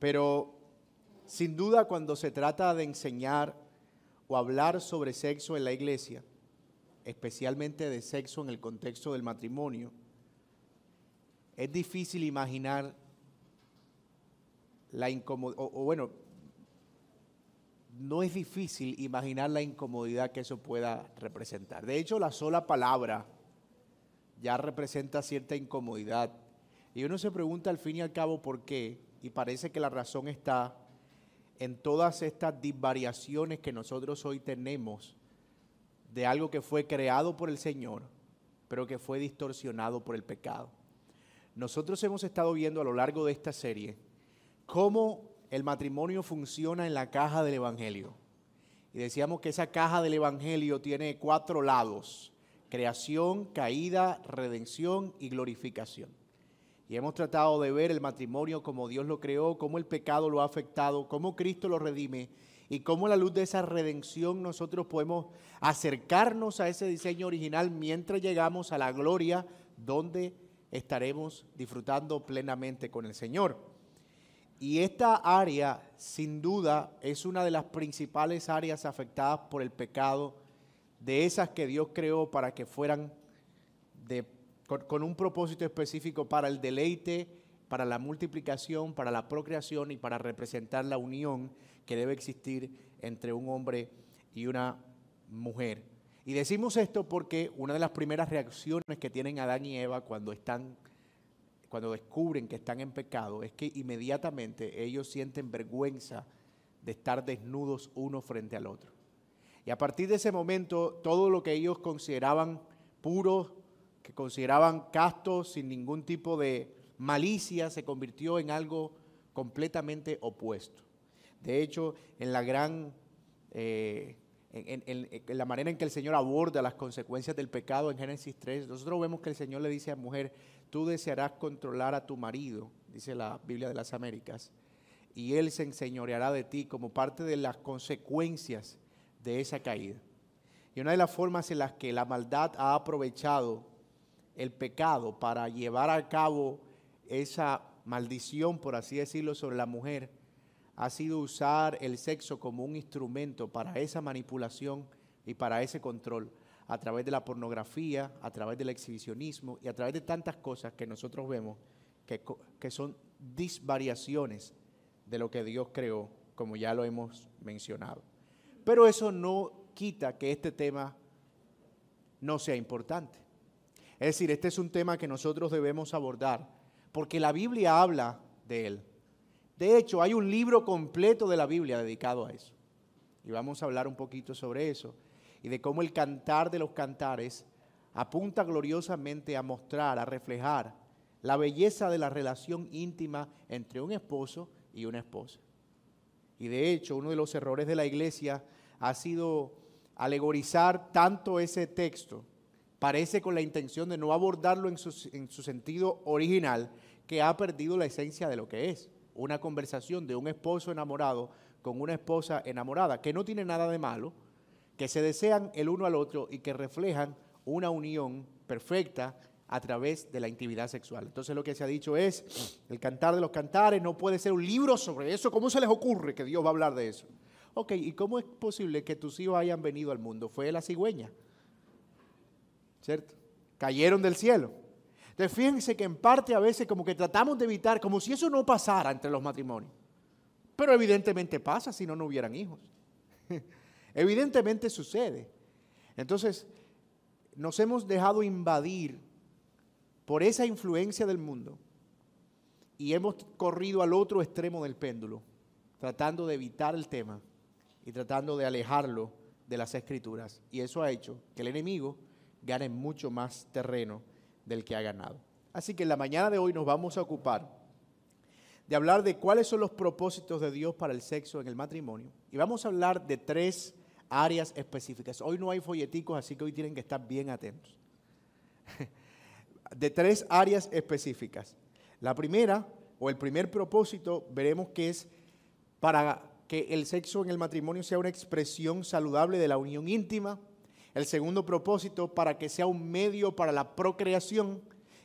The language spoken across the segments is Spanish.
Pero sin duda cuando se trata de enseñar o hablar sobre sexo en la iglesia, especialmente de sexo en el contexto del matrimonio, es difícil imaginar la incomodidad, o, bueno, no es difícil imaginar la incomodidad que eso pueda representar. De hecho, la sola palabra ya representa cierta incomodidad. Y uno se pregunta al fin y al cabo por qué, y parece que la razón está en todas estas disvariaciones que nosotros hoy tenemos de algo que fue creado por el Señor, pero que fue distorsionado por el pecado. Nosotros hemos estado viendo a lo largo de esta serie cómo el matrimonio funciona en la caja del Evangelio. Y decíamos que esa caja del Evangelio tiene cuatro lados, creación, caída, redención y glorificación. Y hemos tratado de ver el matrimonio como Dios lo creó, cómo el pecado lo ha afectado, cómo Cristo lo redime y cómo a la luz de esa redención nosotros podemos acercarnos a ese diseño original mientras llegamos a la gloria donde estaremos disfrutando plenamente con el Señor. Y esta área, sin duda, es una de las principales áreas afectadas por el pecado, de esas que Dios creó para que fueran de con, un propósito específico para el deleite, para la multiplicación, para la procreación y para representar la unión que debe existir entre un hombre y una mujer. Y decimos esto porque una de las primeras reacciones que tienen Adán y Eva cuando están cuando descubren que están en pecado es que inmediatamente ellos sienten vergüenza de estar desnudos uno frente al otro. Y a partir de ese momento todo lo que ellos consideraban puro, que consideraban castos sin ningún tipo de malicia, se convirtió en algo completamente opuesto. De hecho, en la gran, eh, en, la manera en que el Señor aborda las consecuencias del pecado en Génesis 3, nosotros vemos que el Señor le dice a la mujer, tú desearás controlar a tu marido, dice la Biblia de las Américas, y él se enseñoreará de ti como parte de las consecuencias de esa caída. Y una de las formas en las que la maldad ha aprovechado el pecado para llevar a cabo esa maldición, por así decirlo, sobre la mujer, ha sido usar el sexo como un instrumento para esa manipulación y para ese control, a través de la pornografía, a través del exhibicionismo y a través de tantas cosas que nosotros vemos que, son disvariaciones de lo que Dios creó, como ya lo hemos mencionado. Pero eso no quita que este tema no sea importante. Es decir, este es un tema que nosotros debemos abordar, porque la Biblia habla de él. De hecho, hay un libro completo de la Biblia dedicado a eso. Y vamos a hablar un poquito sobre eso y de cómo el cantar de los cantares apunta gloriosamente a mostrar, a reflejar la belleza de la relación íntima entre un esposo y una esposa. Y de hecho, uno de los errores de la iglesia ha sido alegorizar tanto ese texto parece con la intención de no abordarlo en su, sentido original, que ha perdido la esencia de lo que es. Una conversación de un esposo enamorado con una esposa enamorada, que no tiene nada de malo, que se desean el uno al otro y que reflejan una unión perfecta a través de la intimidad sexual. Entonces lo que se ha dicho es, el cantar de los cantares no puede ser un libro sobre eso. ¿Cómo se les ocurre que Dios va a hablar de eso? Ok, ¿y cómo es posible que tus hijos hayan venido al mundo? Fue la cigüeña. Cayeron del cielo. Entonces fíjense que en parte a veces como que tratamos de evitar, como si eso no pasara entre los matrimonios. Pero evidentemente pasa si no, no hubieran hijos. evidentemente sucede. Entonces, nos hemos dejado invadir por esa influencia del mundo y hemos corrido al otro extremo del péndulo, tratando de evitar el tema y tratando de alejarlo de las escrituras. Y eso ha hecho que el enemigo gane mucho más terreno del que ha ganado. Así que en la mañana de hoy nos vamos a ocupar de hablar de cuáles son los propósitos de Dios para el sexo en el matrimonio. Y vamos a hablar de tres áreas específicas. Hoy no hay folleticos, así que hoy tienen que estar bien atentos. De tres áreas específicas. La primera, o el primer propósito, veremos que es para que el sexo en el matrimonio sea una expresión saludable de la unión íntima, el segundo propósito, para que sea un medio para la procreación.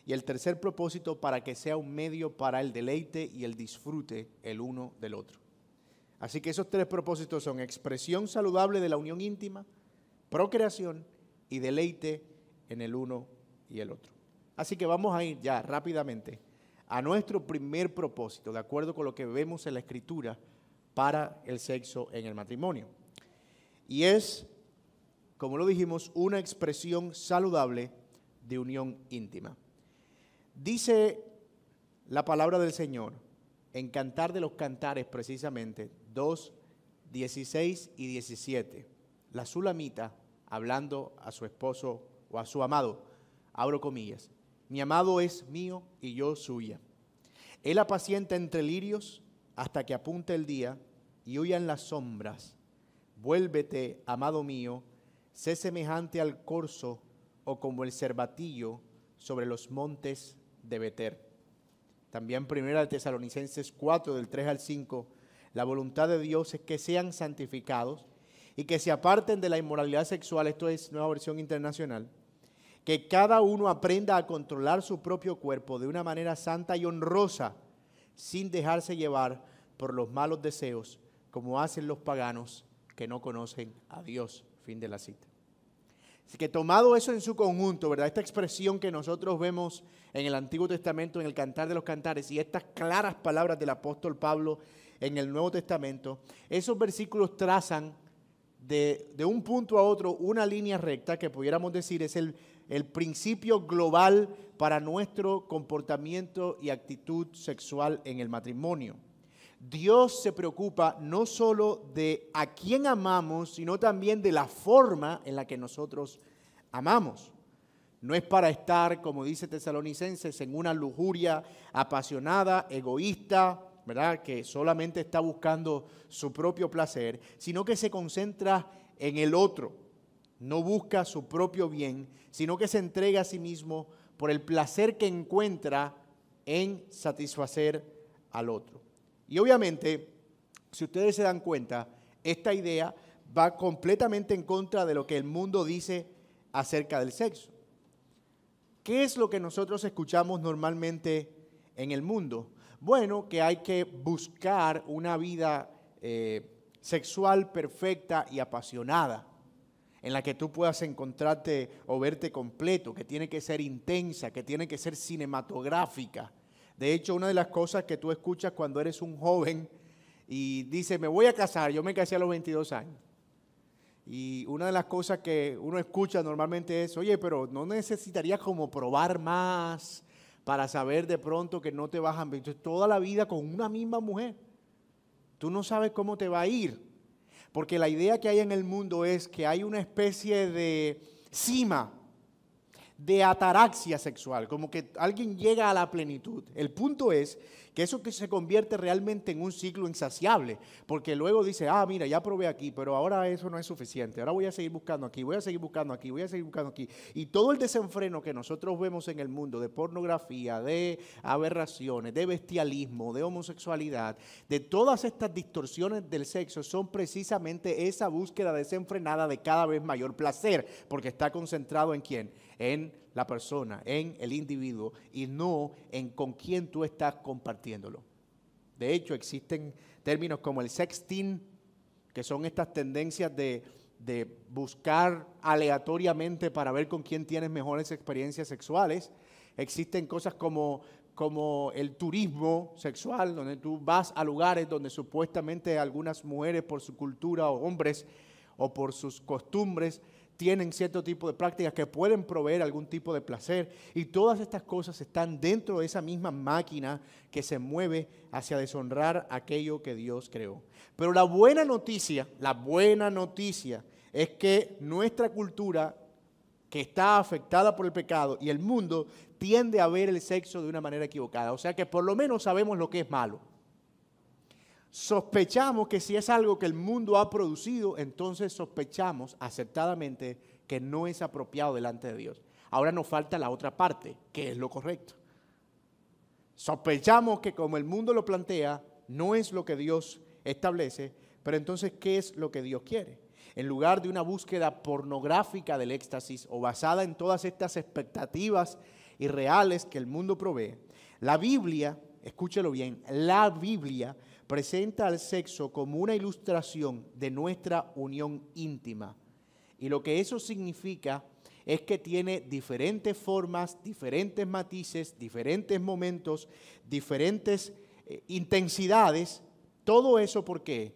Y el tercer propósito para que sea un medio para el deleite y el disfrute el uno del otro. Así que esos tres propósitos son expresión saludable de la unión íntima, procreación y deleite en el uno y el otro. Así que vamos a ir ya rápidamente a nuestro primer propósito, de acuerdo con lo que vemos en la escritura para el sexo en el matrimonio. Y es, como lo dijimos, una expresión saludable de unión íntima. Dice la palabra del Señor en Cantar de los Cantares precisamente 2, 16 y 17. La sulamita hablando a su esposo o a su amado, abro comillas, mi amado es mío y yo suya. Él apacienta entre lirios hasta que apunte el día y huyan las sombras. Vuélvete, amado mío, sé semejante al corzo o como el cervatillo sobre los montes de Beter. También primera de Tesalonicenses 4 del 3 al 5, la voluntad de Dios es que sean santificados y que se aparten de la inmoralidad sexual, esto es nueva versión internacional, que cada uno aprenda a controlar su propio cuerpo de una manera santa y honrosa, sin dejarse llevar por los malos deseos, como hacen los paganos que no conocen a Dios. Fin de la cita. Así que tomado eso en su conjunto, ¿verdad? Esta expresión que nosotros vemos en el Antiguo Testamento, en el Cantar de los Cantares, y estas claras palabras del apóstol Pablo en el Nuevo Testamento, esos versículos trazan de, un punto a otro una línea recta que pudiéramos decir es el, el principio global para nuestro comportamiento y actitud sexual en el matrimonio. Dios se preocupa no solo de a quién amamos, sino también de la forma en la que nosotros amamos. No es para estar, como dice Tesalonicenses, en una lujuria apasionada, egoísta, ¿verdad? Que solamente está buscando su propio placer, sino que se concentra en el otro. No busca su propio bien, sino que se entrega a sí mismo por el placer que encuentra en satisfacer al otro. Y obviamente, si ustedes se dan cuenta, esta idea va completamente en contra de lo que el mundo dice acerca del sexo. ¿Qué es lo que nosotros escuchamos normalmente en el mundo? Bueno, que hay que buscar una vida eh, sexual perfecta y apasionada, en la que tú puedas encontrarte o verte completo, que tiene que ser intensa, que tiene que ser cinematográfica. De hecho, una de las cosas que tú escuchas cuando eres un joven y dice, me voy a casar, yo me casé a los 22 años. Y una de las cosas que uno escucha normalmente es, oye, pero no necesitarías como probar más, para saber de pronto que no te vas a meter toda la vida con una misma mujer. Tú no sabes cómo te va a ir. Porque la idea que hay en el mundo es que hay una especie de cima de ataraxia sexual, como que alguien llega a la plenitud. El punto es que eso se convierte realmente en un ciclo insaciable, porque luego dice, ah, mira, ya probé aquí, pero ahora eso no es suficiente, ahora voy a seguir buscando aquí, voy a seguir buscando aquí, voy a seguir buscando aquí. Y todo el desenfreno que nosotros vemos en el mundo de pornografía, de aberraciones, de bestialismo, de homosexualidad, de todas estas distorsiones del sexo, son precisamente esa búsqueda desenfrenada de cada vez mayor placer, porque está concentrado en quién? En la persona, en el individuo y no en con quién tú estás compartiéndolo. De hecho, existen términos como el sexting, que son estas tendencias de, buscar aleatoriamente para ver con quién tienes mejores experiencias sexuales. Existen cosas como, como el turismo sexual, donde tú vas a lugares donde supuestamente algunas mujeres por su cultura o hombres o por sus costumbres tienen cierto tipo de prácticas que pueden proveer algún tipo de placer. Y todas estas cosas están dentro de esa misma máquina que se mueve hacia deshonrar aquello que Dios creó. Pero la buena noticia, la buena noticia es que nuestra cultura, que está afectada por el pecado y el mundo, tiende a ver el sexo de una manera equivocada. O sea que por lo menos sabemos lo que es malo sospechamos que si es algo que el mundo ha producido, entonces sospechamos aceptadamente que no es apropiado delante de Dios. Ahora nos falta la otra parte, que es lo correcto. Sospechamos que como el mundo lo plantea, no es lo que Dios establece, pero entonces, ¿qué es lo que Dios quiere? En lugar de una búsqueda pornográfica del éxtasis o basada en todas estas expectativas y reales que el mundo provee, la Biblia, escúchelo bien, la Biblia presenta al sexo como una ilustración de nuestra unión íntima. Y lo que eso significa es que tiene diferentes formas, diferentes matices, diferentes momentos, diferentes eh, intensidades. Todo eso ¿por qué?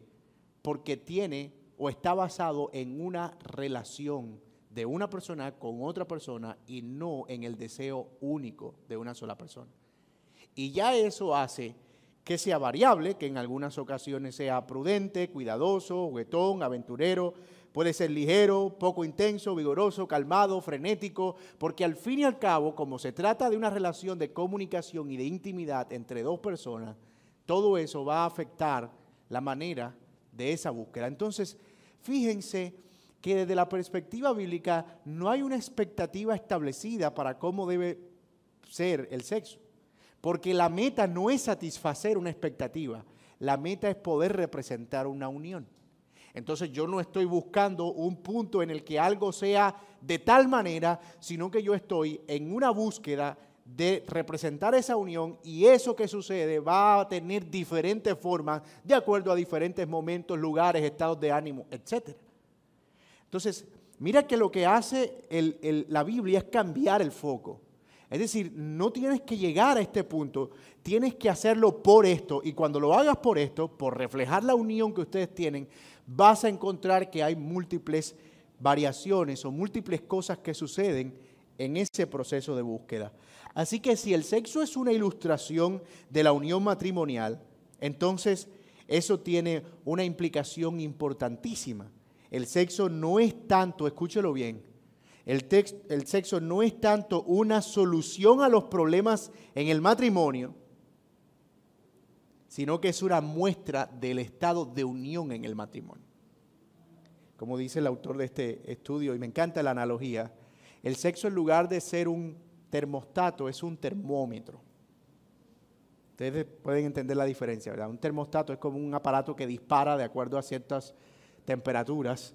Porque tiene o está basado en una relación de una persona con otra persona y no en el deseo único de una sola persona. Y ya eso hace que sea variable, que en algunas ocasiones sea prudente, cuidadoso, juguetón, aventurero, puede ser ligero, poco intenso, vigoroso, calmado, frenético, porque al fin y al cabo, como se trata de una relación de comunicación y de intimidad entre dos personas, todo eso va a afectar la manera de esa búsqueda. Entonces, fíjense que desde la perspectiva bíblica no hay una expectativa establecida para cómo debe ser el sexo. Porque la meta no es satisfacer una expectativa, la meta es poder representar una unión. Entonces yo no estoy buscando un punto en el que algo sea de tal manera, sino que yo estoy en una búsqueda de representar esa unión y eso que sucede va a tener diferentes formas de acuerdo a diferentes momentos, lugares, estados de ánimo, etc. Entonces, mira que lo que hace la Biblia es cambiar el foco. Es decir, no tienes que llegar a este punto, tienes que hacerlo por esto. Y cuando lo hagas por esto, por reflejar la unión que ustedes tienen, vas a encontrar que hay múltiples variaciones o múltiples cosas que suceden en ese proceso de búsqueda. Así que si el sexo es una ilustración de la unión matrimonial, entonces eso tiene una implicación importantísima. El sexo no es tanto, escúchelo bien, el, sexo no es tanto una solución a los problemas en el matrimonio, sino que es una muestra del estado de unión en el matrimonio. Como dice el autor de este estudio, y me encanta la analogía, el sexo en lugar de ser un termostato es un termómetro. Ustedes pueden entender la diferencia, ¿verdad? Un termostato es como un aparato que dispara de acuerdo a ciertas temperaturas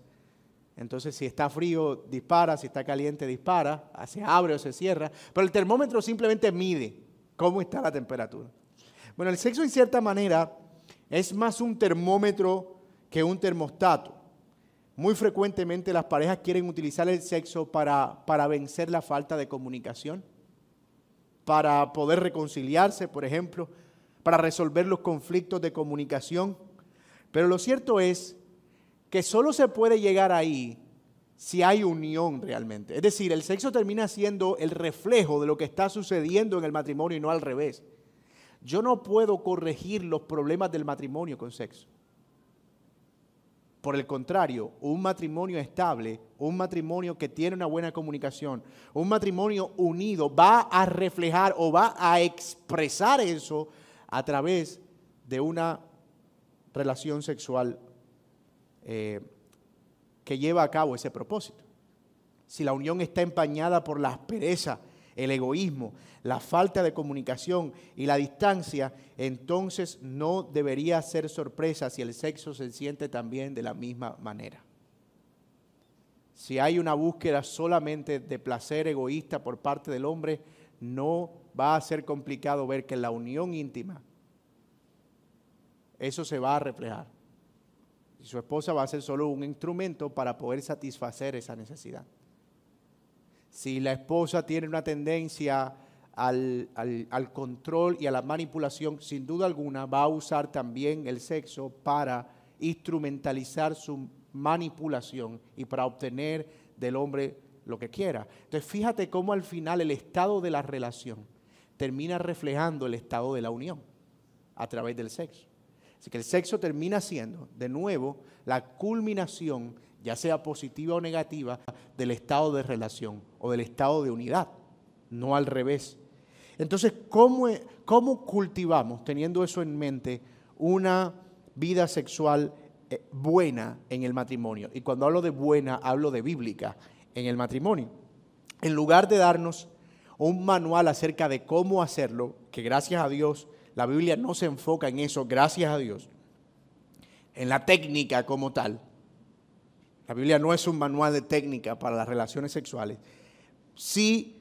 entonces, si está frío, dispara, si está caliente, dispara, se abre o se cierra. Pero el termómetro simplemente mide cómo está la temperatura. Bueno, el sexo en cierta manera es más un termómetro que un termostato. Muy frecuentemente las parejas quieren utilizar el sexo para, para vencer la falta de comunicación, para poder reconciliarse, por ejemplo, para resolver los conflictos de comunicación. Pero lo cierto es que solo se puede llegar ahí si hay unión realmente. Es decir, el sexo termina siendo el reflejo de lo que está sucediendo en el matrimonio y no al revés. Yo no puedo corregir los problemas del matrimonio con sexo. Por el contrario, un matrimonio estable, un matrimonio que tiene una buena comunicación, un matrimonio unido va a reflejar o va a expresar eso a través de una relación sexual eh, que lleva a cabo ese propósito. Si la unión está empañada por la aspereza, el egoísmo, la falta de comunicación y la distancia, entonces no debería ser sorpresa si el sexo se siente también de la misma manera. Si hay una búsqueda solamente de placer egoísta por parte del hombre, no va a ser complicado ver que la unión íntima eso se va a reflejar. Y su esposa va a ser solo un instrumento para poder satisfacer esa necesidad. Si la esposa tiene una tendencia al, al, control y a la manipulación, sin duda alguna va a usar también el sexo para instrumentalizar su manipulación y para obtener del hombre lo que quiera. Entonces fíjate cómo al final el estado de la relación termina reflejando el estado de la unión a través del sexo. Así que el sexo termina siendo, de nuevo, la culminación, ya sea positiva o negativa, del estado de relación o del estado de unidad, no al revés. Entonces, ¿cómo, cómo cultivamos, teniendo eso en mente, una vida sexual eh, buena en el matrimonio? Y cuando hablo de buena, hablo de bíblica en el matrimonio. En lugar de darnos un manual acerca de cómo hacerlo, que gracias a Dios la Biblia no se enfoca en eso, gracias a Dios, en la técnica como tal. La Biblia no es un manual de técnica para las relaciones sexuales. Sí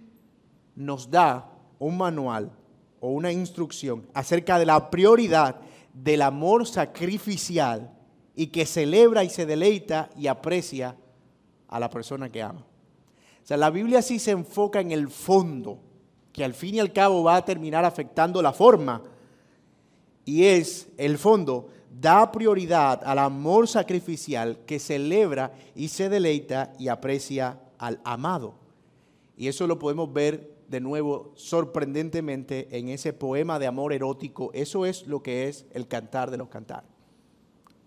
nos da un manual o una instrucción acerca de la prioridad del amor sacrificial y que celebra y se deleita y aprecia a la persona que ama. O sea, la Biblia sí se enfoca en el fondo, que al fin y al cabo va a terminar afectando la forma, y es el fondo, da prioridad al amor sacrificial que celebra y se deleita y aprecia al amado. Y eso lo podemos ver de nuevo sorprendentemente en ese poema de amor erótico. Eso es lo que es el cantar de los cantares.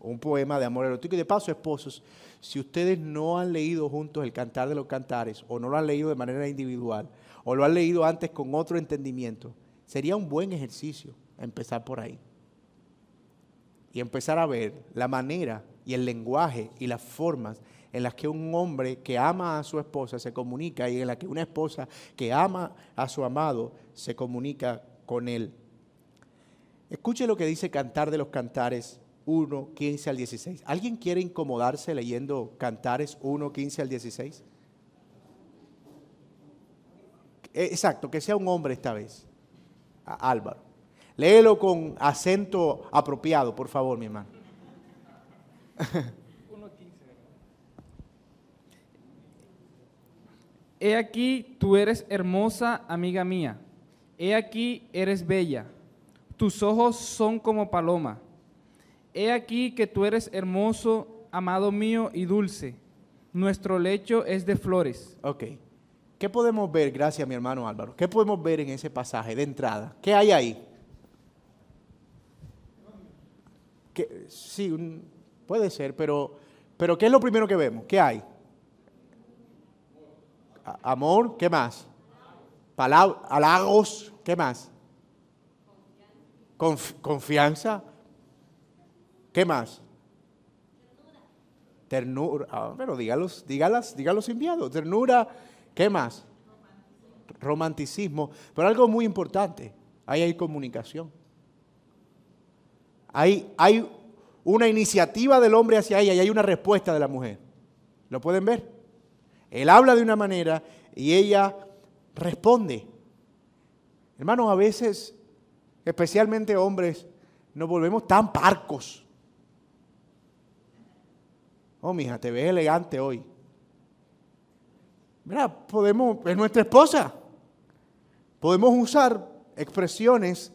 Un poema de amor erótico. Y de paso, esposos, si ustedes no han leído juntos el cantar de los cantares o no lo han leído de manera individual o lo han leído antes con otro entendimiento, sería un buen ejercicio empezar por ahí. Y empezar a ver la manera y el lenguaje y las formas en las que un hombre que ama a su esposa se comunica y en las que una esposa que ama a su amado se comunica con él. Escuche lo que dice Cantar de los Cantares 1, 15 al 16. ¿Alguien quiere incomodarse leyendo Cantares 1, 15 al 16? Eh, exacto, que sea un hombre esta vez. Álvaro. Léelo con acento apropiado, por favor, mi hermano. He aquí, tú eres hermosa, amiga mía. He aquí, eres bella. Tus ojos son como paloma. He aquí que tú eres hermoso, amado mío y dulce. Nuestro lecho es de flores. Ok. ¿Qué podemos ver, gracias mi hermano Álvaro? ¿Qué podemos ver en ese pasaje de entrada? ¿Qué hay ahí? Sí, puede ser, pero, pero ¿qué es lo primero que vemos? ¿Qué hay? amor, ¿qué más? Palabra, halagos, ¿qué más? confianza, ¿qué más? Ternura, ah, pero dígalos, dígalas, dígalos enviados. Ternura, ¿qué más? Romanticismo. Pero algo muy importante, ahí hay comunicación. Hay, hay una iniciativa del hombre hacia ella y hay una respuesta de la mujer. ¿Lo pueden ver? Él habla de una manera y ella responde. Hermanos, a veces, especialmente hombres, nos volvemos tan parcos. Oh, mija, te ves elegante hoy. Mira, podemos, es nuestra esposa. Podemos usar expresiones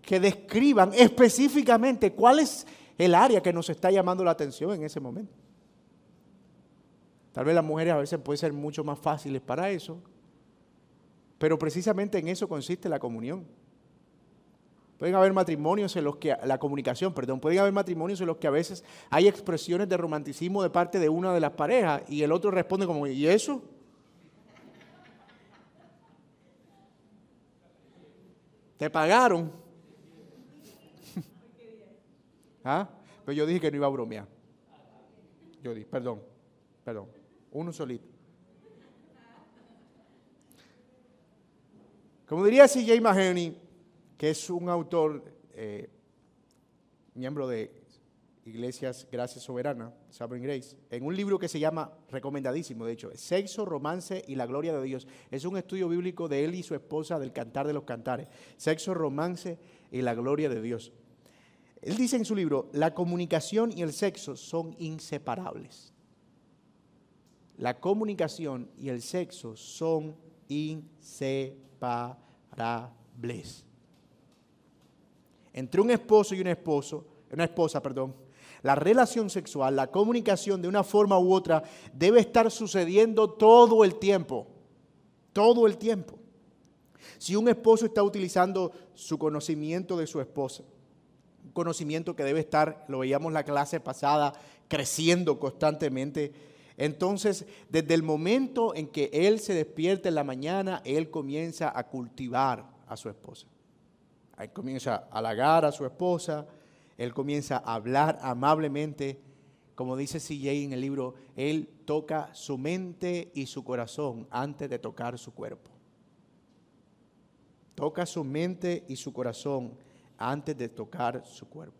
que describan específicamente cuál es el área que nos está llamando la atención en ese momento. Tal vez las mujeres a veces pueden ser mucho más fáciles para eso, pero precisamente en eso consiste la comunión. Pueden haber matrimonios en los que, la comunicación, perdón, pueden haber matrimonios en los que a veces hay expresiones de romanticismo de parte de una de las parejas y el otro responde como, ¿y eso? ¿Te pagaron? ¿Ah? Pero yo dije que no iba a bromear. Yo dije, perdón, perdón. Uno solito. Como diría C.J. Mahoney, que es un autor, eh, miembro de Iglesias Gracia Soberana, Sovereign Grace, en un libro que se llama, recomendadísimo de hecho, Sexo, Romance y la Gloria de Dios. Es un estudio bíblico de él y su esposa del Cantar de los Cantares. Sexo, Romance y la Gloria de Dios. Él dice en su libro, la comunicación y el sexo son inseparables la comunicación y el sexo son inseparables. Entre un esposo y un esposo, una esposa, perdón, la relación sexual, la comunicación de una forma u otra debe estar sucediendo todo el tiempo. Todo el tiempo. Si un esposo está utilizando su conocimiento de su esposa, conocimiento que debe estar, lo veíamos la clase pasada, creciendo constantemente, entonces, desde el momento en que él se despierta en la mañana, él comienza a cultivar a su esposa. Él comienza a halagar a su esposa, él comienza a hablar amablemente. Como dice CJ en el libro, él toca su mente y su corazón antes de tocar su cuerpo. Toca su mente y su corazón antes de tocar su cuerpo.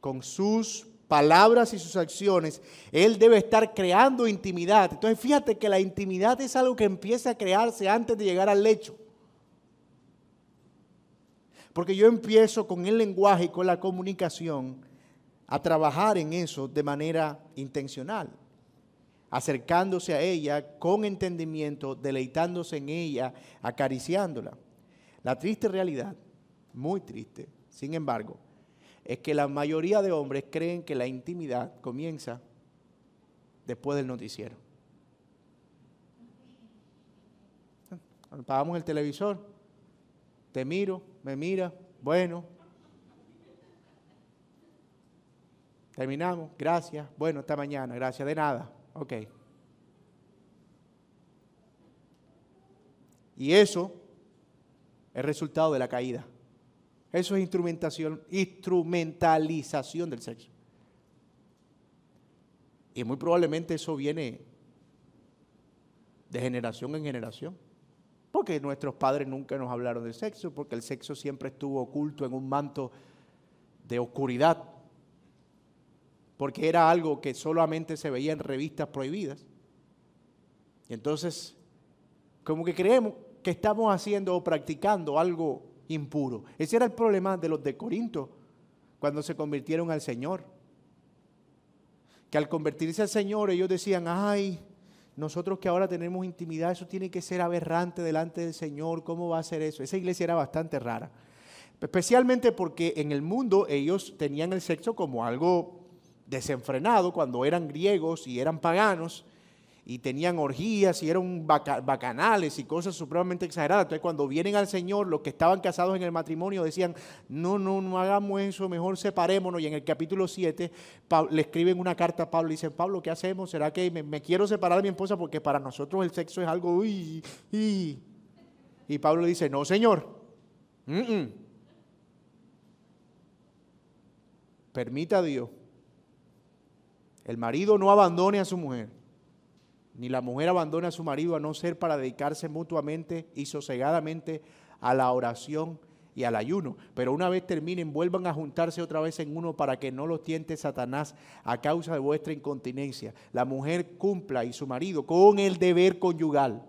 Con sus palabras y sus acciones, él debe estar creando intimidad. Entonces fíjate que la intimidad es algo que empieza a crearse antes de llegar al lecho. Porque yo empiezo con el lenguaje y con la comunicación a trabajar en eso de manera intencional, acercándose a ella con entendimiento, deleitándose en ella, acariciándola. La triste realidad, muy triste, sin embargo, es que la mayoría de hombres creen que la intimidad comienza después del noticiero. Apagamos el televisor, te miro, me mira, bueno. Terminamos, gracias, bueno, hasta mañana, gracias, de nada, ok. Y eso es resultado de la caída. Eso es instrumentación, instrumentalización del sexo. Y muy probablemente eso viene de generación en generación. Porque nuestros padres nunca nos hablaron de sexo, porque el sexo siempre estuvo oculto en un manto de oscuridad, porque era algo que solamente se veía en revistas prohibidas. Y entonces, como que creemos que estamos haciendo o practicando algo impuro. Ese era el problema de los de Corinto cuando se convirtieron al Señor. Que al convertirse al Señor ellos decían, ay, nosotros que ahora tenemos intimidad, eso tiene que ser aberrante delante del Señor, ¿cómo va a ser eso? Esa iglesia era bastante rara. Especialmente porque en el mundo ellos tenían el sexo como algo desenfrenado cuando eran griegos y eran paganos y tenían orgías y eran bacanales y cosas supremamente exageradas. Entonces cuando vienen al Señor, los que estaban casados en el matrimonio decían, no, no, no hagamos eso, mejor separémonos. Y en el capítulo 7 le escriben una carta a Pablo y dicen, Pablo, ¿qué hacemos? ¿Será que me, quiero separar de mi esposa porque para nosotros el sexo es algo... Uy, Y Pablo dice, no, Señor. Permita a Dios. El marido no abandone a su mujer ni la mujer abandona a su marido a no ser para dedicarse mutuamente y sosegadamente a la oración y al ayuno. Pero una vez terminen, vuelvan a juntarse otra vez en uno para que no los tiente Satanás a causa de vuestra incontinencia. La mujer cumpla y su marido con el deber conyugal.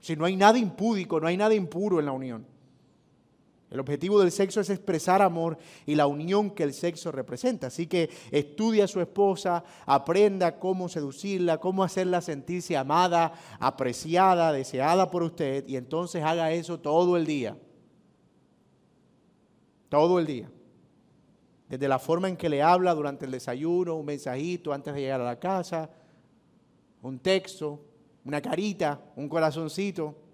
Si no hay nada impúdico, no hay nada impuro en la unión. El objetivo del sexo es expresar amor y la unión que el sexo representa. Así que estudia a su esposa, aprenda cómo seducirla, cómo hacerla sentirse amada, apreciada, deseada por usted y entonces haga eso todo el día. Todo el día. Desde la forma en que le habla durante el desayuno, un mensajito antes de llegar a la casa, un texto, una carita, un corazoncito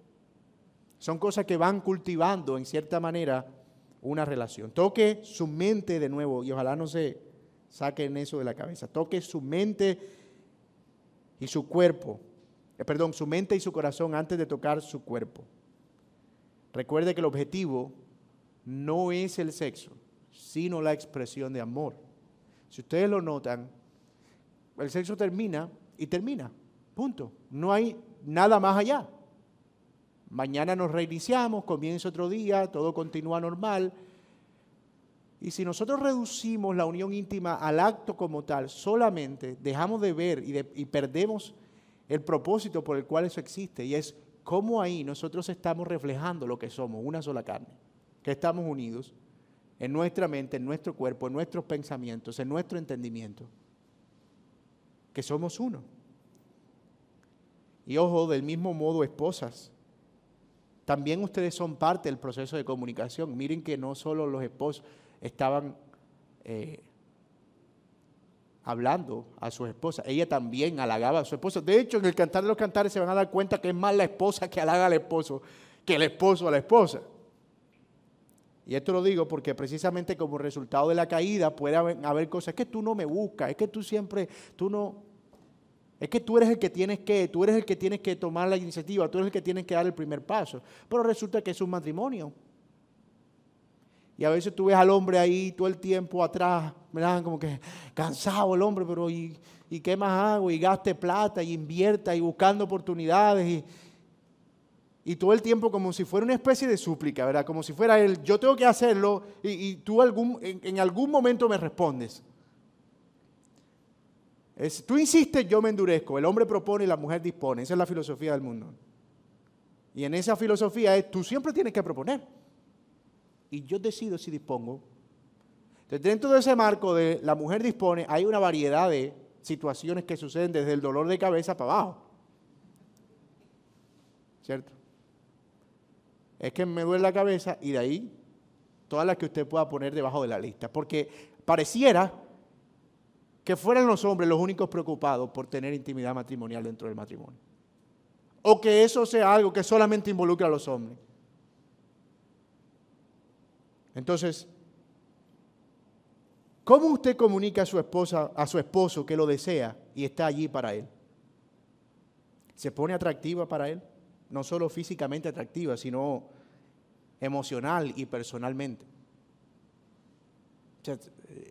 son cosas que van cultivando en cierta manera una relación. Toque su mente de nuevo y ojalá no se saquen eso de la cabeza. Toque su mente y su cuerpo. Eh, perdón, su mente y su corazón antes de tocar su cuerpo. Recuerde que el objetivo no es el sexo, sino la expresión de amor. Si ustedes lo notan, el sexo termina y termina. Punto. No hay nada más allá. Mañana nos reiniciamos, comienza otro día, todo continúa normal. Y si nosotros reducimos la unión íntima al acto como tal, solamente dejamos de ver y, perdemos el propósito por el cual eso existe. Y es cómo ahí nosotros estamos reflejando lo que somos, una sola carne, que estamos unidos en nuestra mente, en nuestro cuerpo, en nuestros pensamientos, en nuestro entendimiento, que somos uno. Y ojo, del mismo modo, esposas, también ustedes son parte del proceso de comunicación. Miren que no solo los esposos estaban eh, hablando a su esposa, ella también halagaba a su esposo. De hecho, en el cantar de los cantares se van a dar cuenta que es más la esposa que halaga al esposo que el esposo a la esposa. Y esto lo digo porque precisamente como resultado de la caída puede haber, haber cosas, es que tú no me buscas, es que tú siempre, tú no, es que tú eres el que tienes que, tú eres el que tienes que tomar la iniciativa, tú eres el que tienes que dar el primer paso. Pero resulta que es un matrimonio. Y a veces tú ves al hombre ahí todo el tiempo atrás, ¿verdad? Como que cansado el hombre, pero ¿y, y qué más hago? Y gaste plata y invierta y buscando oportunidades y, y todo el tiempo como si fuera una especie de súplica, ¿verdad? Como si fuera él, yo tengo que hacerlo y, tú algún, en algún momento me respondes. Tú insistes, yo me endurezco. El hombre propone y la mujer dispone. Esa es la filosofía del mundo. Y en esa filosofía es, tú siempre tienes que proponer. Y yo decido si dispongo. Entonces, dentro de ese marco de la mujer dispone, hay una variedad de situaciones que suceden desde el dolor de cabeza para abajo. ¿Cierto? Es que me duele la cabeza y de ahí todas las que usted pueda poner debajo de la lista. Porque pareciera que fueran los hombres los únicos preocupados por tener intimidad matrimonial dentro del matrimonio. O que eso sea algo que solamente involucra a los hombres. Entonces, ¿cómo usted comunica a su esposa, a su esposo que lo desea y está allí para él? ¿Se pone atractiva para él? No solo físicamente atractiva, sino emocional y personalmente.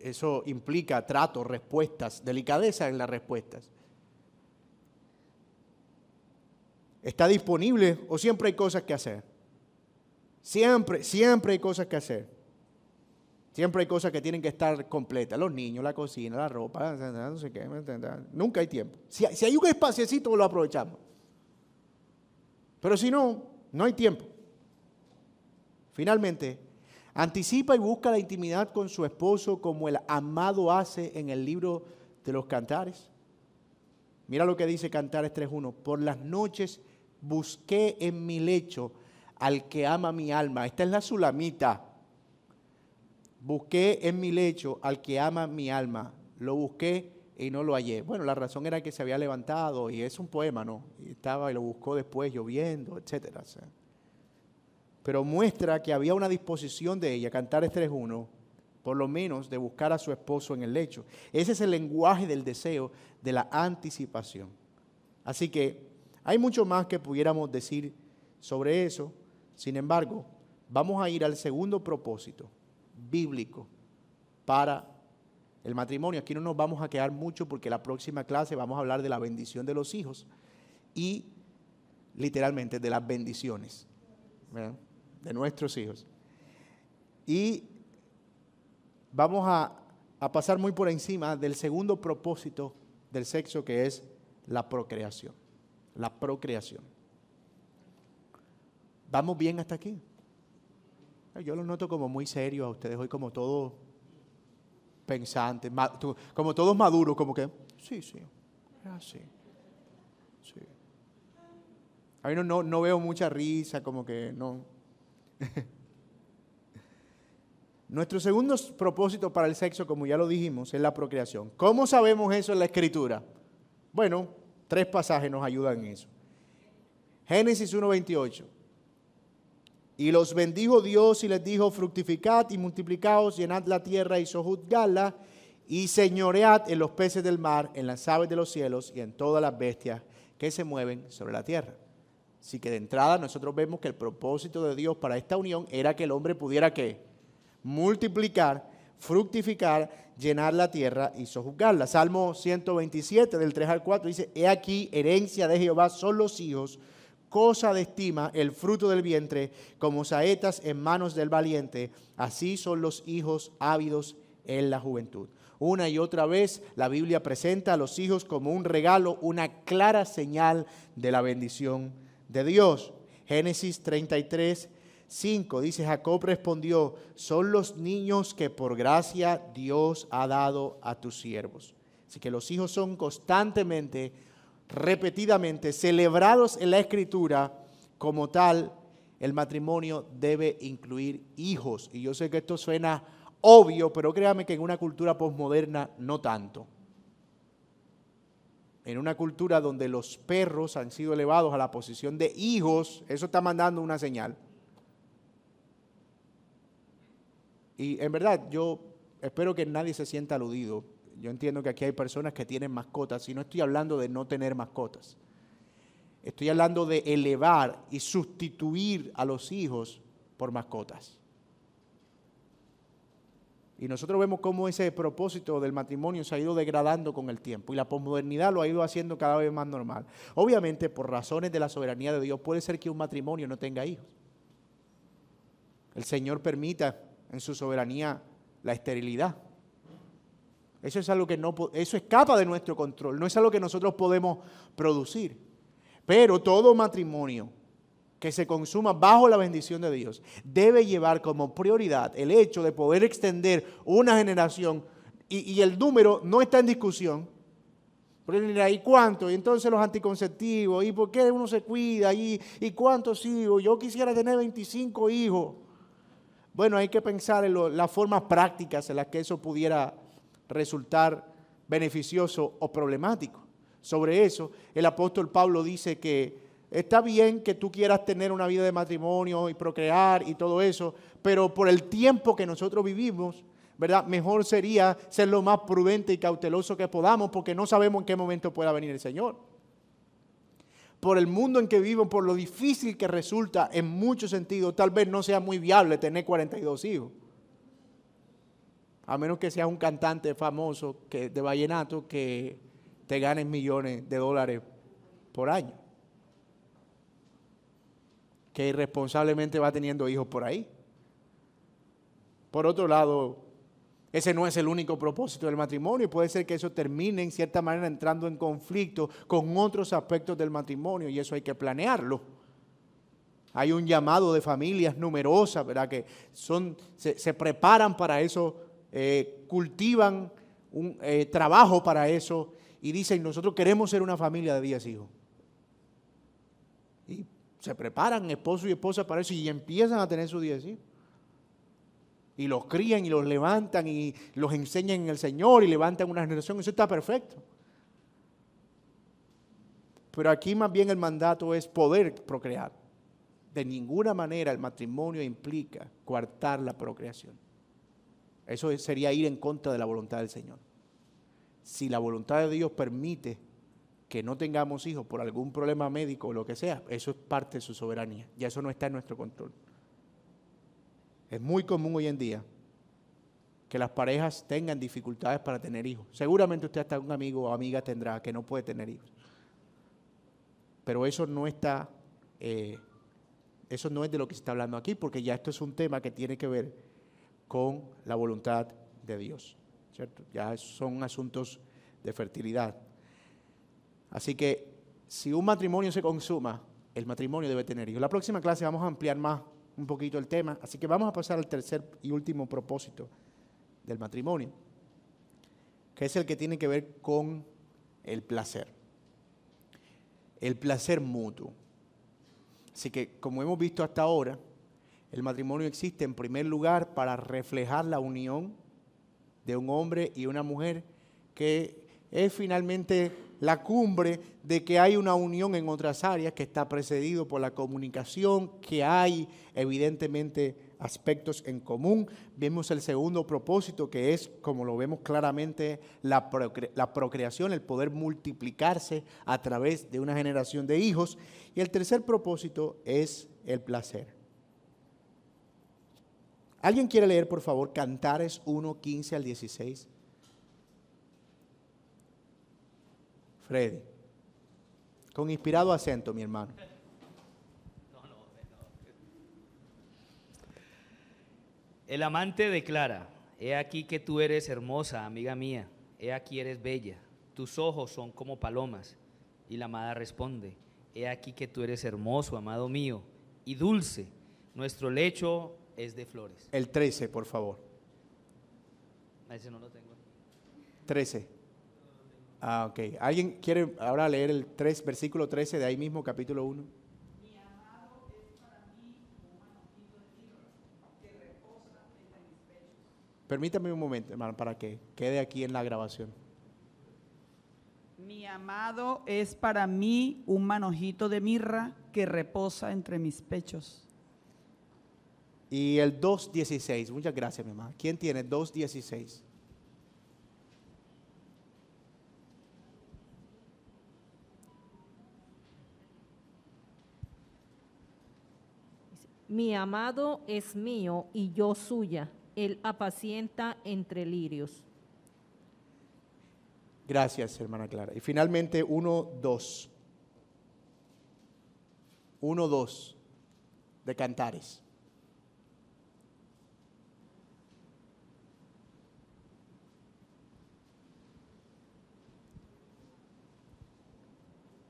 Eso implica trato, respuestas, delicadeza en las respuestas. ¿Está disponible o siempre hay cosas que hacer? Siempre, siempre hay cosas que hacer. Siempre hay cosas que tienen que estar completas. Los niños, la cocina, la ropa, no sé qué. Nunca hay tiempo. Si, hay un espaciecito, lo aprovechamos. Pero si no, no hay tiempo. Finalmente, Anticipa y busca la intimidad con su esposo como el amado hace en el libro de los cantares. Mira lo que dice Cantares 3.1. Por las noches busqué en mi lecho al que ama mi alma. Esta es la sulamita. Busqué en mi lecho al que ama mi alma. Lo busqué y no lo hallé. Bueno, la razón era que se había levantado y es un poema, ¿no? Y estaba y lo buscó después lloviendo, etcétera pero muestra que había una disposición de ella, Cantares 3.1, por lo menos de buscar a su esposo en el lecho. Ese es el lenguaje del deseo, de la anticipación. Así que hay mucho más que pudiéramos decir sobre eso. Sin embargo, vamos a ir al segundo propósito bíblico para el matrimonio. Aquí no nos vamos a quedar mucho porque la próxima clase vamos a hablar de la bendición de los hijos y literalmente de las bendiciones de nuestros hijos. Y vamos a, pasar muy por encima del segundo propósito del sexo que es la procreación. La procreación. ¿Vamos bien hasta aquí? Yo lo noto como muy serio a ustedes hoy, como todos pensantes, como todos maduros, como que, sí, sí, así. Sí. A mí no, no veo mucha risa, como que no. Nuestro segundo propósito para el sexo, como ya lo dijimos, es la procreación. ¿Cómo sabemos eso en la escritura? Bueno, tres pasajes nos ayudan en eso. Génesis 1.28. Y los bendijo Dios y les dijo, fructificad y multiplicaos, llenad la tierra y sojuzgadla, y señoread en los peces del mar, en las aves de los cielos y en todas las bestias que se mueven sobre la tierra. Así que de entrada nosotros vemos que el propósito de Dios para esta unión era que el hombre pudiera que multiplicar, fructificar, llenar la tierra y sojuzgarla. Salmo 127 del 3 al 4 dice, he aquí, herencia de Jehová son los hijos, cosa de estima el fruto del vientre, como saetas en manos del valiente, así son los hijos ávidos en la juventud. Una y otra vez la Biblia presenta a los hijos como un regalo, una clara señal de la bendición de Dios. Génesis 33, 5 dice, Jacob respondió, son los niños que por gracia Dios ha dado a tus siervos. Así que los hijos son constantemente, repetidamente celebrados en la escritura como tal. El matrimonio debe incluir hijos. Y yo sé que esto suena obvio, pero créame que en una cultura posmoderna no tanto en una cultura donde los perros han sido elevados a la posición de hijos, eso está mandando una señal. Y en verdad, yo espero que nadie se sienta aludido. Yo entiendo que aquí hay personas que tienen mascotas y no estoy hablando de no tener mascotas. Estoy hablando de elevar y sustituir a los hijos por mascotas. Y nosotros vemos cómo ese propósito del matrimonio se ha ido degradando con el tiempo y la posmodernidad lo ha ido haciendo cada vez más normal. Obviamente, por razones de la soberanía de Dios, puede ser que un matrimonio no tenga hijos. El Señor permita en su soberanía la esterilidad. Eso es algo que no eso escapa de nuestro control, no es algo que nosotros podemos producir. Pero todo matrimonio que se consuma bajo la bendición de Dios debe llevar como prioridad el hecho de poder extender una generación y, el número no está en discusión. Porque ¿y cuánto? Y entonces los anticonceptivos, ¿y por qué uno se cuida? ¿Y, y cuántos hijos? Yo quisiera tener 25 hijos. Bueno, hay que pensar en las formas prácticas en las que eso pudiera resultar beneficioso o problemático. Sobre eso, el apóstol Pablo dice que está bien que tú quieras tener una vida de matrimonio y procrear y todo eso, pero por el tiempo que nosotros vivimos, ¿verdad? Mejor sería ser lo más prudente y cauteloso que podamos porque no sabemos en qué momento pueda venir el Señor. Por el mundo en que vivo, por lo difícil que resulta en muchos sentidos, tal vez no sea muy viable tener 42 hijos. A menos que seas un cantante famoso que, de vallenato que te ganes millones de dólares por año. Que irresponsablemente va teniendo hijos por ahí. Por otro lado, ese no es el único propósito del matrimonio y puede ser que eso termine en cierta manera entrando en conflicto con otros aspectos del matrimonio y eso hay que planearlo. Hay un llamado de familias numerosas, ¿verdad? Que son, se, preparan para eso, eh, cultivan un eh, trabajo para eso y dicen, nosotros queremos ser una familia de 10 hijos. Se preparan esposo y esposa para eso y empiezan a tener sus 10 hijos y los crían y los levantan y los enseñan en el Señor y levantan una generación, eso está perfecto. Pero aquí más bien el mandato es poder procrear. De ninguna manera el matrimonio implica coartar la procreación. Eso sería ir en contra de la voluntad del Señor. Si la voluntad de Dios permite que no tengamos hijos por algún problema médico o lo que sea, eso es parte de su soberanía. Ya eso no está en nuestro control. Es muy común hoy en día que las parejas tengan dificultades para tener hijos. Seguramente usted hasta un amigo o amiga tendrá que no puede tener hijos. Pero eso no está, eh, eso no es de lo que se está hablando aquí, porque ya esto es un tema que tiene que ver con la voluntad de Dios. ¿cierto? Ya son asuntos de fertilidad. Así que si un matrimonio se consuma, el matrimonio debe tener hijos. La próxima clase vamos a ampliar más un poquito el tema. Así que vamos a pasar al tercer y último propósito del matrimonio, que es el que tiene que ver con el placer. El placer mutuo. Así que, como hemos visto hasta ahora, el matrimonio existe en primer lugar para reflejar la unión de un hombre y una mujer que es finalmente la cumbre de que hay una unión en otras áreas que está precedido por la comunicación, que hay evidentemente aspectos en común. Vemos el segundo propósito que es, como lo vemos claramente, la, procreación, el poder multiplicarse a través de una generación de hijos. Y el tercer propósito es el placer. ¿Alguien quiere leer, por favor, Cantares 1, 15 al 16? Freddy. Con inspirado acento, mi hermano. El amante declara, he aquí que tú eres hermosa, amiga mía, he aquí eres bella, tus ojos son como palomas. Y la amada responde, he aquí que tú eres hermoso, amado mío, y dulce, nuestro lecho es de flores. El 13, por favor. ese no lo tengo. 13. Ah, ok. ¿Alguien quiere ahora leer el 3, versículo 13 de ahí mismo, capítulo 1? Permítame un momento, hermano, para que quede aquí en la grabación. Mi amado es para mí un manojito de mirra que reposa entre mis pechos. Y el 2.16, muchas gracias, mi hermano. ¿Quién tiene 2.16? Mi amado es mío y yo suya. Él apacienta entre lirios. Gracias, hermana Clara. Y finalmente, uno, dos. Uno, dos de Cantares.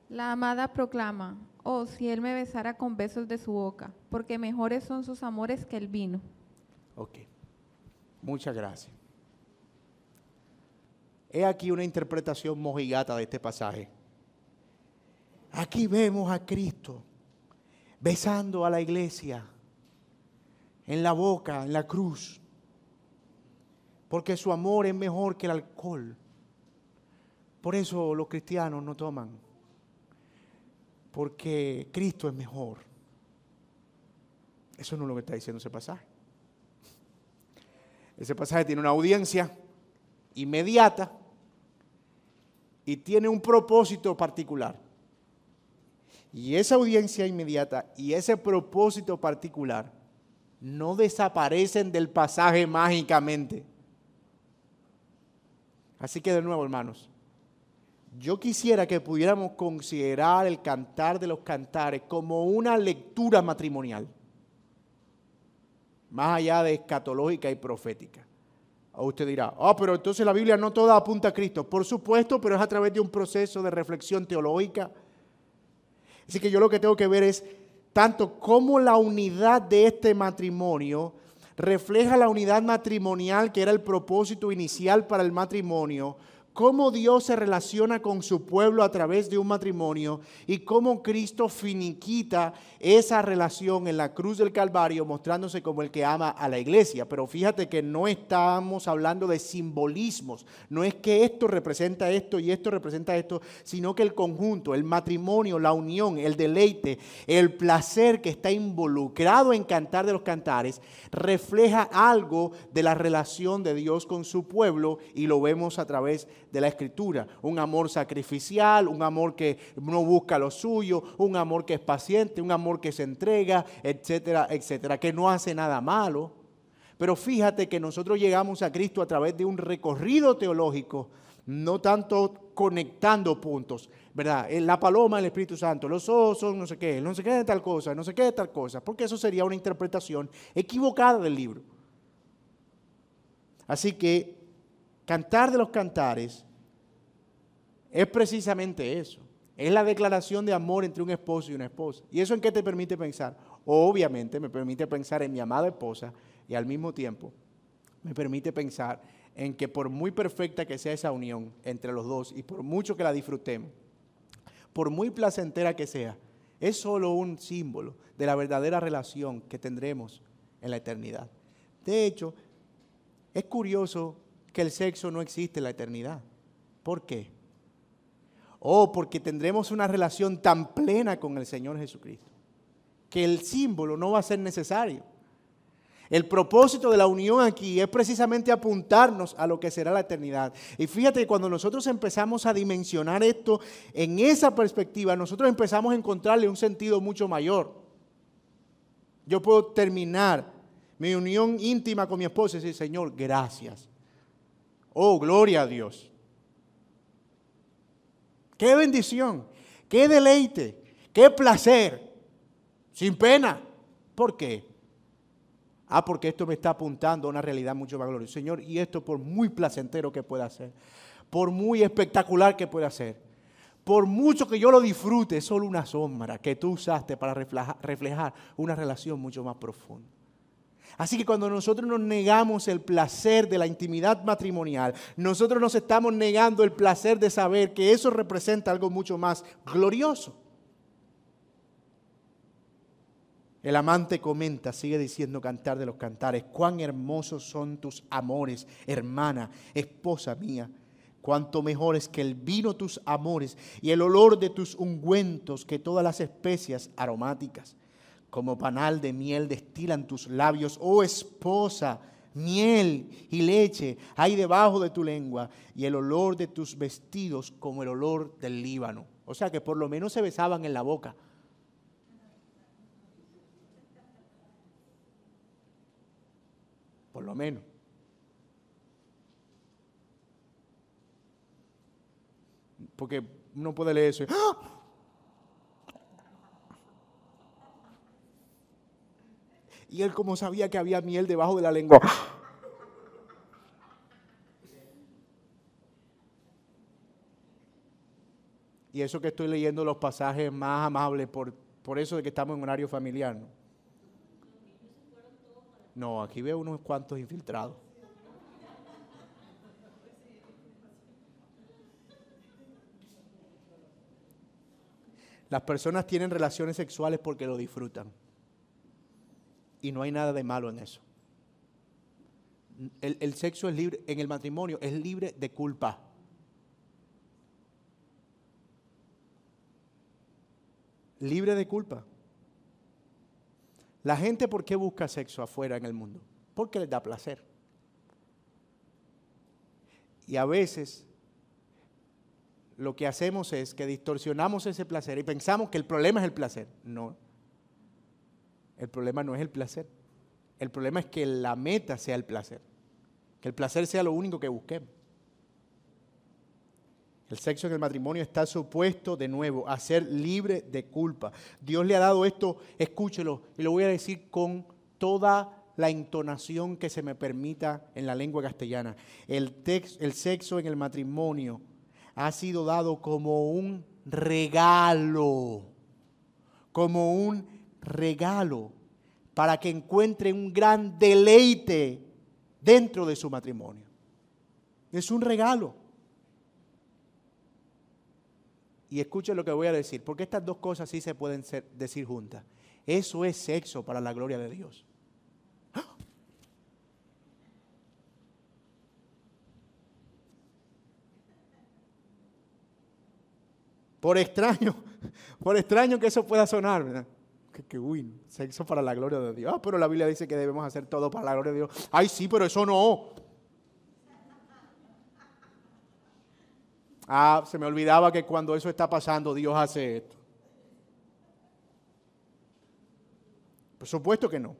La amada proclama, oh, si él me besara con besos de su boca, porque mejores son sus amores que el vino. Ok, muchas gracias. He aquí una interpretación mojigata de este pasaje. Aquí vemos a Cristo besando a la iglesia en la boca, en la cruz, porque su amor es mejor que el alcohol. Por eso los cristianos no toman, porque Cristo es mejor. Eso no es lo que está diciendo ese pasaje. Ese pasaje tiene una audiencia inmediata y tiene un propósito particular. Y esa audiencia inmediata y ese propósito particular no desaparecen del pasaje mágicamente. Así que de nuevo, hermanos, yo quisiera que pudiéramos considerar el cantar de los cantares como una lectura matrimonial, más allá de escatológica y profética. O usted dirá, ah, pero entonces la Biblia no toda apunta a Cristo. Por supuesto, pero es a través de un proceso de reflexión teológica. Así que yo lo que tengo que ver es tanto cómo la unidad de este matrimonio refleja la unidad matrimonial que era el propósito inicial para el matrimonio, cómo Dios se relaciona con su pueblo a través de un matrimonio y cómo Cristo finiquita esa relación en la cruz del Calvario mostrándose como el que ama a la iglesia. Pero fíjate que no estamos hablando de simbolismos, no es que esto representa esto y esto representa esto, sino que el conjunto, el matrimonio, la unión, el deleite, el placer que está involucrado en cantar de los cantares, refleja algo de la relación de Dios con su pueblo y lo vemos a través de de la escritura. Un amor sacrificial, un amor que no busca lo suyo, un amor que es paciente, un amor que se entrega, etcétera, etcétera, que no hace nada malo. Pero fíjate que nosotros llegamos a Cristo a través de un recorrido teológico, no tanto conectando puntos, ¿verdad? La paloma, el Espíritu Santo, los osos, no sé qué, no sé qué de tal cosa, no sé qué de tal cosa, porque eso sería una interpretación equivocada del libro. Así que Cantar de los cantares es precisamente eso. Es la declaración de amor entre un esposo y una esposa. ¿Y eso en qué te permite pensar? Obviamente me permite pensar en mi amada esposa y al mismo tiempo me permite pensar en que por muy perfecta que sea esa unión entre los dos y por mucho que la disfrutemos, por muy placentera que sea, es solo un símbolo de la verdadera relación que tendremos en la eternidad. De hecho, es curioso que el sexo no existe en la eternidad. ¿Por qué? Oh, porque tendremos una relación tan plena con el Señor Jesucristo, que el símbolo no va a ser necesario. El propósito de la unión aquí es precisamente apuntarnos a lo que será la eternidad. Y fíjate, cuando nosotros empezamos a dimensionar esto en esa perspectiva, nosotros empezamos a encontrarle un sentido mucho mayor. Yo puedo terminar mi unión íntima con mi esposa y decir, Señor, gracias Oh, gloria a Dios. Qué bendición, qué deleite, qué placer, sin pena. ¿Por qué? Ah, porque esto me está apuntando a una realidad mucho más gloriosa. Señor, y esto por muy placentero que pueda ser, por muy espectacular que pueda ser, por mucho que yo lo disfrute, es solo una sombra que tú usaste para reflejar una relación mucho más profunda. Así que cuando nosotros nos negamos el placer de la intimidad matrimonial, nosotros nos estamos negando el placer de saber que eso representa algo mucho más glorioso. El amante comenta, sigue diciendo cantar de los cantares, cuán hermosos son tus amores, hermana, esposa mía. Cuánto mejor es que el vino tus amores y el olor de tus ungüentos que todas las especias aromáticas como panal de miel destilan tus labios, oh esposa, miel y leche hay debajo de tu lengua, y el olor de tus vestidos como el olor del Líbano. O sea que por lo menos se besaban en la boca. Por lo menos. Porque uno puede leer eso. ¡Ah! Y él como sabía que había miel debajo de la lengua. Y eso que estoy leyendo los pasajes más amables por, por eso de que estamos en horario familiar. ¿no? No, aquí veo unos cuantos infiltrados. Las personas tienen relaciones sexuales porque lo disfrutan. Y no hay nada de malo en eso. El, sexo es libre, en el matrimonio es libre de culpa. Libre de culpa. La gente, ¿por qué busca sexo afuera en el mundo? Porque les da placer. Y a veces lo que hacemos es que distorsionamos ese placer y pensamos que el problema es el placer. No. El problema no es el placer. El problema es que la meta sea el placer. Que el placer sea lo único que busquemos. El sexo en el matrimonio está supuesto de nuevo a ser libre de culpa. Dios le ha dado esto, escúchelo, y lo voy a decir con toda la entonación que se me permita en la lengua castellana. El, el sexo en el matrimonio ha sido dado como un regalo, como un regalo, para que encuentre un gran deleite dentro de su matrimonio. Es un regalo. Y escuchen lo que voy a decir, porque estas dos cosas sí se pueden decir juntas. Eso es sexo para la gloria de Dios. Por extraño, por extraño que eso pueda sonar, ¿verdad? Que, que uy, sexo para la gloria de Dios. Ah, pero la Biblia dice que debemos hacer todo para la gloria de Dios. Ay, sí, pero eso no. Ah, se me olvidaba que cuando eso está pasando, Dios hace esto. Por supuesto que no.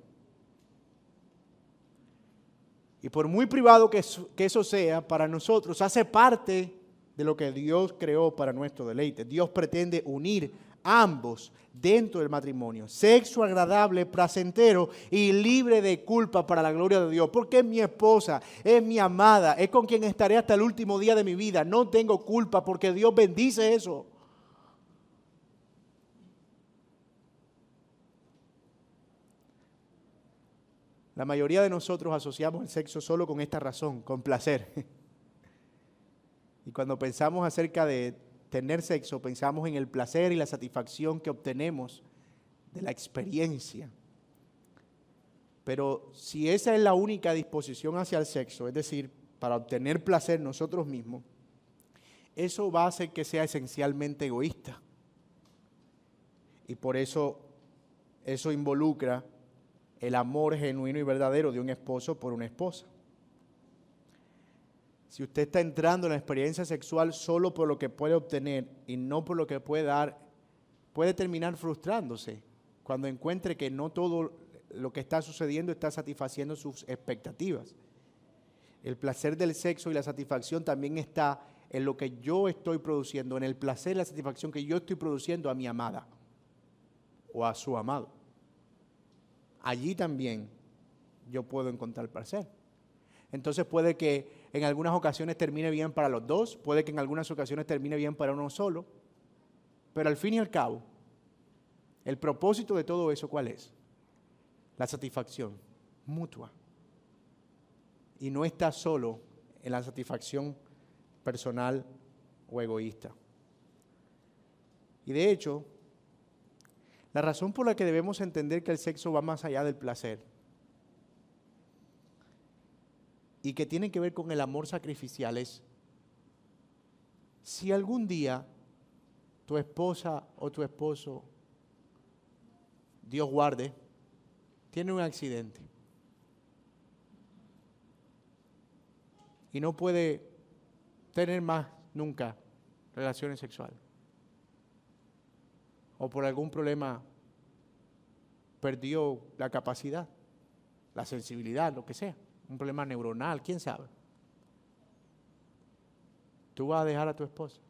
Y por muy privado que eso, que eso sea, para nosotros hace parte de lo que Dios creó para nuestro deleite. Dios pretende unir ambos dentro del matrimonio. Sexo agradable, placentero y libre de culpa para la gloria de Dios. Porque es mi esposa, es mi amada, es con quien estaré hasta el último día de mi vida. No tengo culpa porque Dios bendice eso. La mayoría de nosotros asociamos el sexo solo con esta razón, con placer. Y cuando pensamos acerca de tener sexo, pensamos en el placer y la satisfacción que obtenemos de la experiencia. Pero si esa es la única disposición hacia el sexo, es decir, para obtener placer nosotros mismos, eso va a hacer que sea esencialmente egoísta. Y por eso eso involucra el amor genuino y verdadero de un esposo por una esposa. Si usted está entrando en la experiencia sexual solo por lo que puede obtener y no por lo que puede dar, puede terminar frustrándose cuando encuentre que no todo lo que está sucediendo está satisfaciendo sus expectativas. El placer del sexo y la satisfacción también está en lo que yo estoy produciendo, en el placer y la satisfacción que yo estoy produciendo a mi amada o a su amado. Allí también yo puedo encontrar placer. Entonces puede que en algunas ocasiones termine bien para los dos, puede que en algunas ocasiones termine bien para uno solo, pero al fin y al cabo, el propósito de todo eso, ¿cuál es? La satisfacción mutua. Y no está solo en la satisfacción personal o egoísta. Y de hecho, la razón por la que debemos entender que el sexo va más allá del placer y que tienen que ver con el amor sacrificial es, si algún día tu esposa o tu esposo, Dios guarde, tiene un accidente y no puede tener más nunca relaciones sexuales, o por algún problema perdió la capacidad, la sensibilidad, lo que sea un problema neuronal, quién sabe. ¿Tú vas a dejar a tu esposa?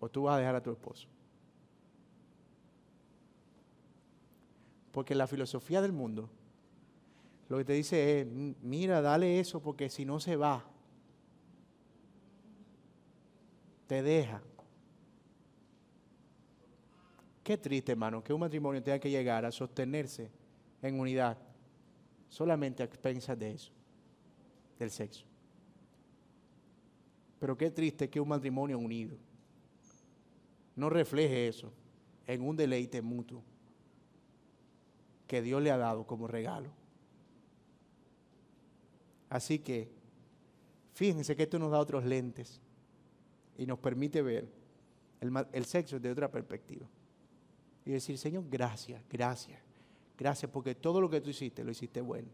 ¿O tú vas a dejar a tu esposo? Porque la filosofía del mundo lo que te dice es, mira, dale eso porque si no se va. te deja. Qué triste, hermano, que un matrimonio tenga que llegar a sostenerse en unidad solamente a expensas de eso, del sexo. Pero qué triste que un matrimonio unido no refleje eso en un deleite mutuo que Dios le ha dado como regalo. Así que, fíjense que esto nos da otros lentes y nos permite ver el, sexo desde otra perspectiva. Y decir, Señor, gracias, gracias, gracias, porque todo lo que tú hiciste lo hiciste bueno,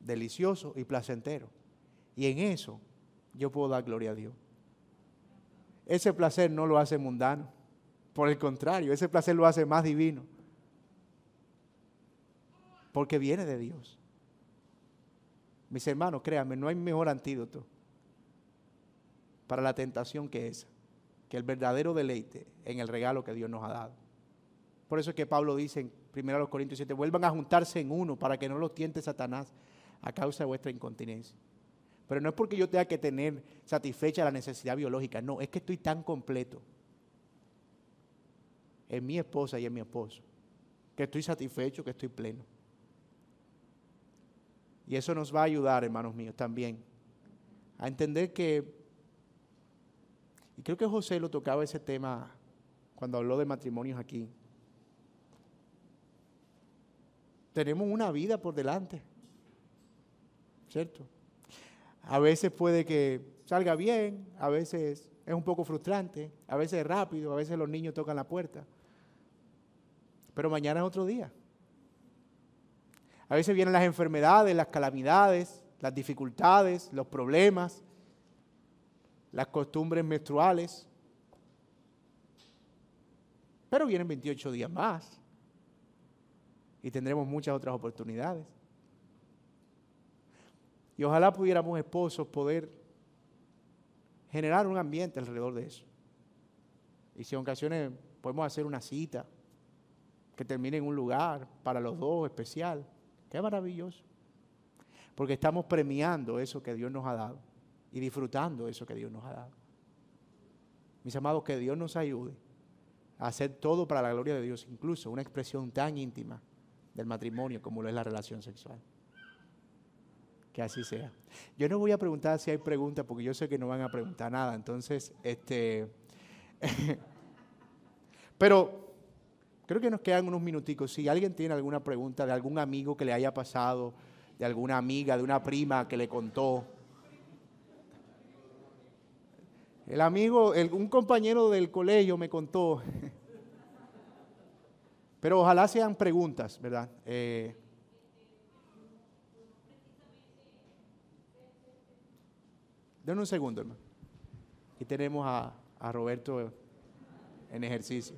delicioso y placentero. Y en eso yo puedo dar gloria a Dios. Ese placer no lo hace mundano, por el contrario, ese placer lo hace más divino, porque viene de Dios. Mis hermanos, créanme, no hay mejor antídoto para la tentación que esa, que el verdadero deleite en el regalo que Dios nos ha dado. Por eso es que Pablo dice en 1 Corintios 7, vuelvan a juntarse en uno para que no los tiente Satanás a causa de vuestra incontinencia. Pero no es porque yo tenga que tener satisfecha la necesidad biológica, no, es que estoy tan completo en mi esposa y en mi esposo, que estoy satisfecho, que estoy pleno. Y eso nos va a ayudar, hermanos míos, también a entender que, y creo que José lo tocaba ese tema cuando habló de matrimonios aquí, tenemos una vida por delante, ¿cierto? A veces puede que salga bien, a veces es un poco frustrante, a veces es rápido, a veces los niños tocan la puerta, pero mañana es otro día. A veces vienen las enfermedades, las calamidades, las dificultades, los problemas, las costumbres menstruales. Pero vienen 28 días más y tendremos muchas otras oportunidades. Y ojalá pudiéramos esposos poder generar un ambiente alrededor de eso. Y si en ocasiones podemos hacer una cita que termine en un lugar para los dos especial, Qué maravilloso. Porque estamos premiando eso que Dios nos ha dado y disfrutando eso que Dios nos ha dado. Mis amados, que Dios nos ayude a hacer todo para la gloria de Dios, incluso una expresión tan íntima del matrimonio como lo es la relación sexual. Que así sea. Yo no voy a preguntar si hay preguntas porque yo sé que no van a preguntar nada. Entonces, este. pero Creo que nos quedan unos minuticos. Si alguien tiene alguna pregunta de algún amigo que le haya pasado, de alguna amiga, de una prima que le contó. El amigo, un compañero del colegio me contó. Pero ojalá sean preguntas, ¿verdad? Eh, denme un segundo, hermano. Aquí tenemos a, a Roberto en ejercicio.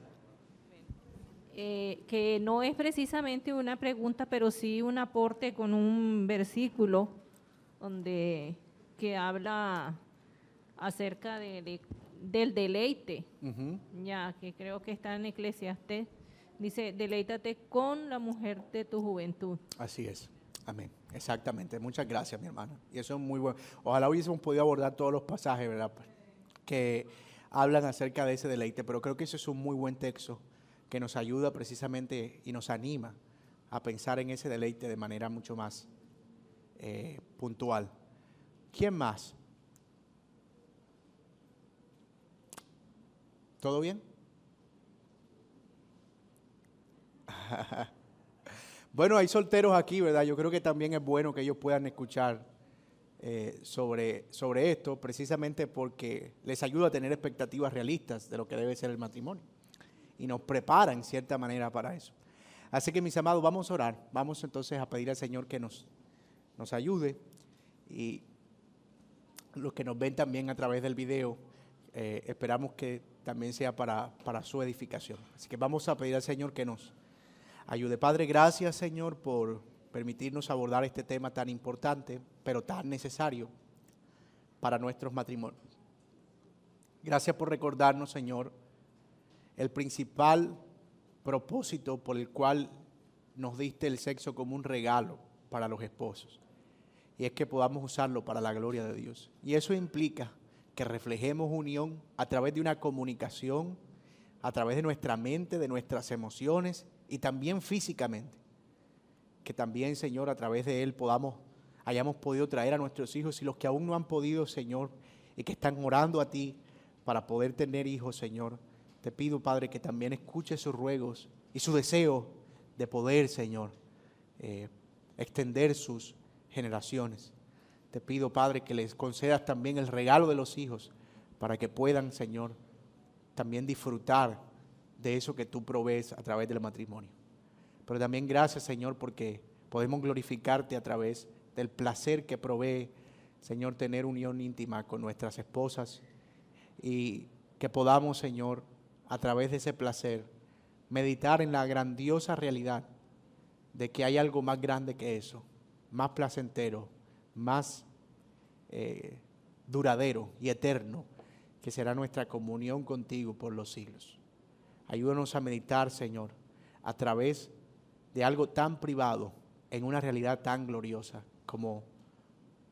Eh, que no es precisamente una pregunta, pero sí un aporte con un versículo donde que habla acerca de, del deleite, ya que creo que está en Eclesiastes, dice, deleítate con la mujer de tu juventud. Así es. Amén. Exactamente. Muchas gracias, mi hermana. Y eso es muy bueno. Ojalá hubiésemos podido abordar todos los pasajes, ¿verdad? Que hablan acerca de ese deleite, pero creo que eso es un muy buen texto que nos ayuda precisamente y nos anima a pensar en ese deleite de manera mucho más eh, puntual. ¿Quién más? ¿Todo bien? bueno, hay solteros aquí, ¿verdad? Yo creo que también es bueno que ellos puedan escuchar eh, sobre, sobre esto, precisamente porque les ayuda a tener expectativas realistas de lo que debe ser el matrimonio y nos prepara en cierta manera para eso. Así que mis amados, vamos a orar, vamos entonces a pedir al Señor que nos, nos ayude y los que nos ven también a través del video, eh, esperamos que también sea para, para su edificación. Así que vamos a pedir al Señor que nos ayude. Padre, gracias Señor por permitirnos abordar este tema tan importante, pero tan necesario para nuestros matrimonios. Gracias por recordarnos, Señor, el principal propósito por el cual nos diste el sexo como un regalo para los esposos. Y es que podamos usarlo para la gloria de Dios. Y eso implica que reflejemos unión a través de una comunicación, a través de nuestra mente, de nuestras emociones y también físicamente. Que también, Señor, a través de Él podamos, hayamos podido traer a nuestros hijos y los que aún no han podido, Señor, y que están orando a ti para poder tener hijos, Señor. Te pido, Padre, que también escuche sus ruegos y su deseo de poder, Señor, eh, extender sus generaciones. Te pido, Padre, que les concedas también el regalo de los hijos para que puedan, Señor, también disfrutar de eso que tú provees a través del matrimonio. Pero también gracias, Señor, porque podemos glorificarte a través del placer que provee, Señor, tener unión íntima con nuestras esposas y que podamos, Señor, a través de ese placer, meditar en la grandiosa realidad de que hay algo más grande que eso, más placentero, más eh, duradero y eterno, que será nuestra comunión contigo por los siglos. Ayúdanos a meditar, Señor, a través de algo tan privado en una realidad tan gloriosa como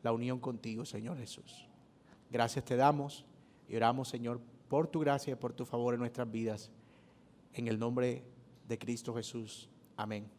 la unión contigo, Señor Jesús. Gracias te damos y oramos, Señor, por tu gracia y por tu favor en nuestras vidas. En el nombre de Cristo Jesús. Amén.